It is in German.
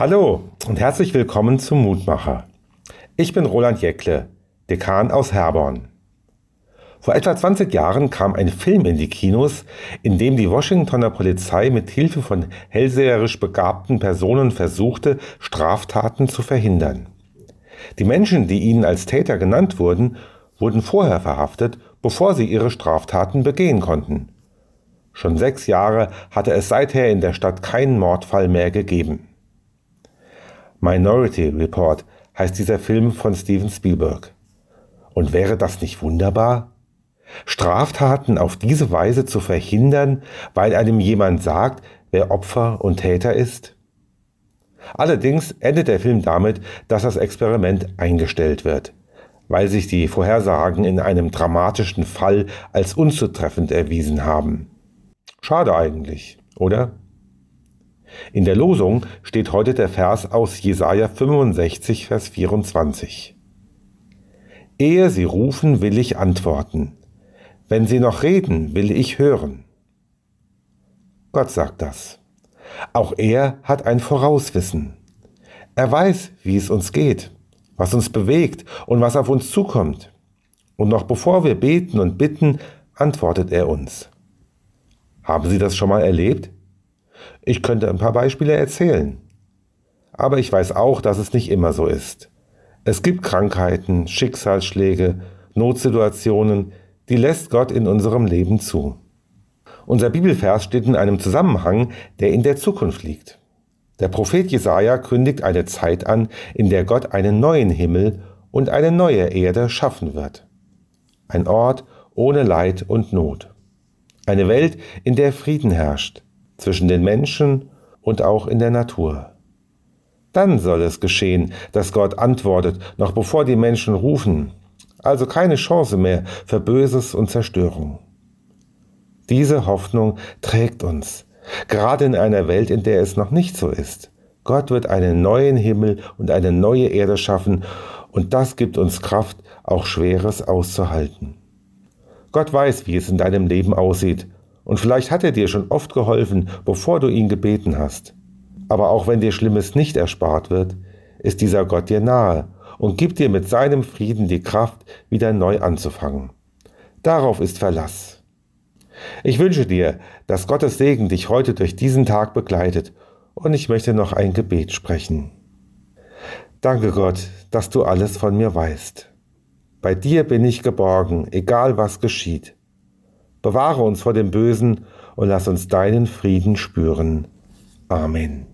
Hallo und herzlich willkommen zum Mutmacher. Ich bin Roland Jäckle, Dekan aus Herborn. Vor etwa 20 Jahren kam ein Film in die Kinos, in dem die Washingtoner Polizei mit Hilfe von hellseherisch begabten Personen versuchte, Straftaten zu verhindern. Die Menschen, die ihnen als Täter genannt wurden, wurden vorher verhaftet, bevor sie ihre Straftaten begehen konnten. Schon sechs Jahre hatte es seither in der Stadt keinen Mordfall mehr gegeben. Minority Report heißt dieser Film von Steven Spielberg. Und wäre das nicht wunderbar? Straftaten auf diese Weise zu verhindern, weil einem jemand sagt, wer Opfer und Täter ist? Allerdings endet der Film damit, dass das Experiment eingestellt wird, weil sich die Vorhersagen in einem dramatischen Fall als unzutreffend erwiesen haben. Schade eigentlich, oder? In der Losung steht heute der Vers aus Jesaja 65, Vers 24. Ehe sie rufen, will ich antworten. Wenn sie noch reden, will ich hören. Gott sagt das. Auch er hat ein Vorauswissen. Er weiß, wie es uns geht, was uns bewegt und was auf uns zukommt. Und noch bevor wir beten und bitten, antwortet er uns. Haben Sie das schon mal erlebt? Ich könnte ein paar Beispiele erzählen. Aber ich weiß auch, dass es nicht immer so ist. Es gibt Krankheiten, Schicksalsschläge, Notsituationen, die lässt Gott in unserem Leben zu. Unser Bibelvers steht in einem Zusammenhang, der in der Zukunft liegt. Der Prophet Jesaja kündigt eine Zeit an, in der Gott einen neuen Himmel und eine neue Erde schaffen wird. Ein Ort ohne Leid und Not. Eine Welt, in der Frieden herrscht, zwischen den Menschen und auch in der Natur. Dann soll es geschehen, dass Gott antwortet, noch bevor die Menschen rufen, also keine Chance mehr für Böses und Zerstörung. Diese Hoffnung trägt uns, gerade in einer Welt, in der es noch nicht so ist. Gott wird einen neuen Himmel und eine neue Erde schaffen, und das gibt uns Kraft, auch Schweres auszuhalten. Gott weiß, wie es in deinem Leben aussieht, und vielleicht hat er dir schon oft geholfen, bevor du ihn gebeten hast. Aber auch wenn dir Schlimmes nicht erspart wird, ist dieser Gott dir nahe und gibt dir mit seinem Frieden die Kraft, wieder neu anzufangen. Darauf ist Verlass. Ich wünsche dir, dass Gottes Segen dich heute durch diesen Tag begleitet und ich möchte noch ein Gebet sprechen. Danke Gott, dass du alles von mir weißt. Bei dir bin ich geborgen, egal was geschieht. Bewahre uns vor dem Bösen und lass uns deinen Frieden spüren. Amen.